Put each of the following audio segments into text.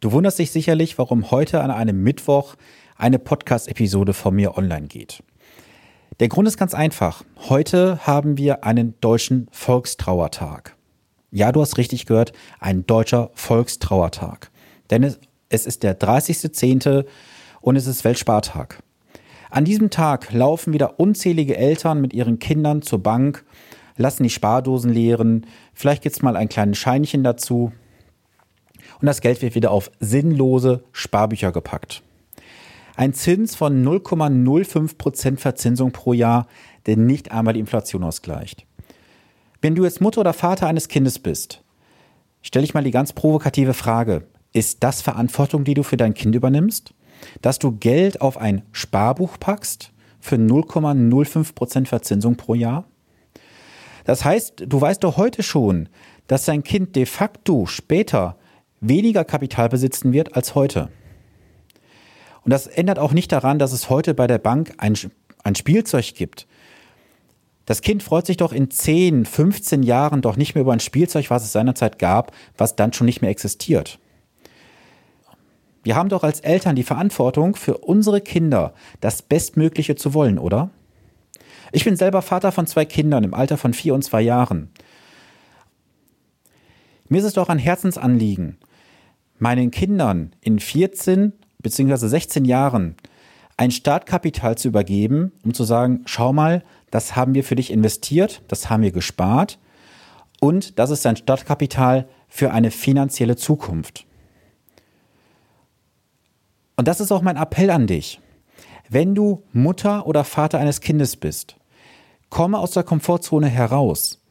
Du wunderst dich sicherlich, warum heute an einem Mittwoch eine Podcast-Episode von mir online geht. Der Grund ist ganz einfach. Heute haben wir einen deutschen Volkstrauertag. Ja, du hast richtig gehört, ein deutscher Volkstrauertag. Denn es, ist der 30.10. und es ist Weltspartag. An diesem Tag laufen wieder unzählige Eltern mit ihren Kindern zur Bank, lassen die Spardosen leeren, vielleicht gibt's mal ein kleines Scheinchen dazu, und das Geld wird wieder auf sinnlose Sparbücher gepackt. Ein Zins von 0,05% Verzinsung pro Jahr, der nicht einmal die Inflation ausgleicht. Wenn du jetzt Mutter oder Vater eines Kindes bist, stelle ich mal die ganz provokative Frage, ist das Verantwortung, die du für dein Kind übernimmst? Dass du Geld auf ein Sparbuch packst für 0,05% Verzinsung pro Jahr? Das heißt, du weißt doch heute schon, dass dein Kind de facto später weniger Kapital besitzen wird als heute. Und das ändert auch nicht daran, dass es heute bei der Bank ein, ein Spielzeug gibt. Das Kind freut sich doch in 10, 15 Jahren doch nicht mehr über ein Spielzeug, was es seinerzeit gab, was dann schon nicht mehr existiert. Wir haben doch als Eltern die Verantwortung, für unsere Kinder das Bestmögliche zu wollen, oder? Ich bin selber Vater von zwei Kindern im Alter von vier und zwei Jahren. Mir ist es doch ein Herzensanliegen, meinen Kindern in 14 bzw. 16 Jahren ein Startkapital zu übergeben, um zu sagen, schau mal, das haben wir für dich investiert, das haben wir gespart und das ist ein Startkapital für eine finanzielle Zukunft. Und das ist auch mein Appell an dich. Wenn du Mutter oder Vater eines Kindes bist, komme aus der Komfortzone heraus.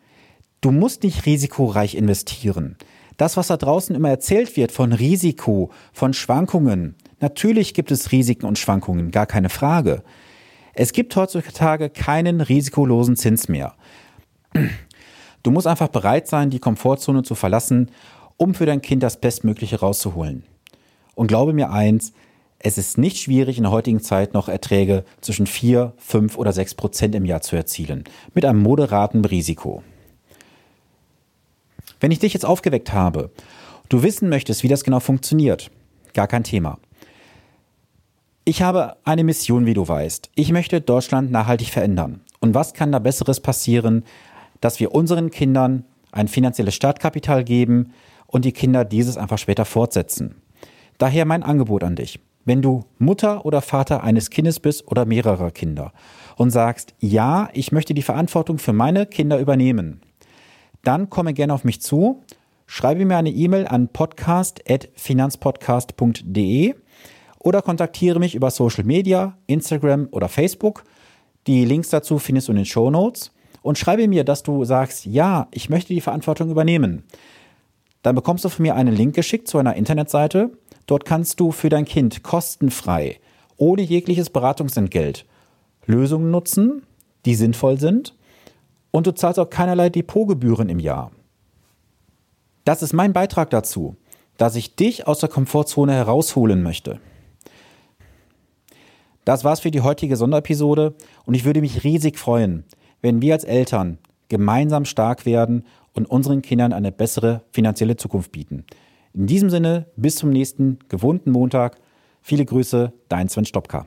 Du musst nicht risikoreich investieren das, was da draußen immer erzählt wird von Risiko, von Schwankungen. Natürlich gibt es Risiken und Schwankungen, gar keine Frage. Es gibt heutzutage keinen risikolosen Zins mehr. Du musst einfach bereit sein, die Komfortzone zu verlassen, um für dein Kind das Bestmögliche rauszuholen. Und glaube mir eins, es ist nicht schwierig, in der heutigen Zeit noch Erträge zwischen 4, 5 oder 6 Prozent im Jahr zu erzielen, mit einem moderaten Risiko. Wenn ich dich jetzt aufgeweckt habe, du wissen möchtest, wie das genau funktioniert, gar kein Thema. Ich habe eine Mission, wie du weißt. Ich möchte Deutschland nachhaltig verändern. Und was kann da Besseres passieren, dass wir unseren Kindern ein finanzielles Startkapital geben und die Kinder dieses einfach später fortsetzen. Daher mein Angebot an dich. Wenn du Mutter oder Vater eines Kindes bist oder mehrerer Kinder und sagst, ja, ich möchte die Verantwortung für meine Kinder übernehmen, dann komme gerne auf mich zu, schreibe mir eine E-Mail an podcast.finanzpodcast.de oder kontaktiere mich über Social Media, Instagram oder Facebook. Die Links dazu findest du in den Show Notes und schreibe mir, dass du sagst, ja, ich möchte die Verantwortung übernehmen. Dann bekommst du von mir einen Link geschickt zu einer Internetseite. Dort kannst du für dein Kind kostenfrei, ohne jegliches Beratungsentgelt, Lösungen nutzen, die sinnvoll sind und du zahlst auch keinerlei Depotgebühren im Jahr. Das ist mein Beitrag dazu, dass ich dich aus der Komfortzone herausholen möchte. Das war's für die heutige Sonderepisode und ich würde mich riesig freuen, wenn wir als Eltern gemeinsam stark werden und unseren Kindern eine bessere finanzielle Zukunft bieten. In diesem Sinne, bis zum nächsten gewohnten Montag. Viele Grüße, dein Sven Stopka.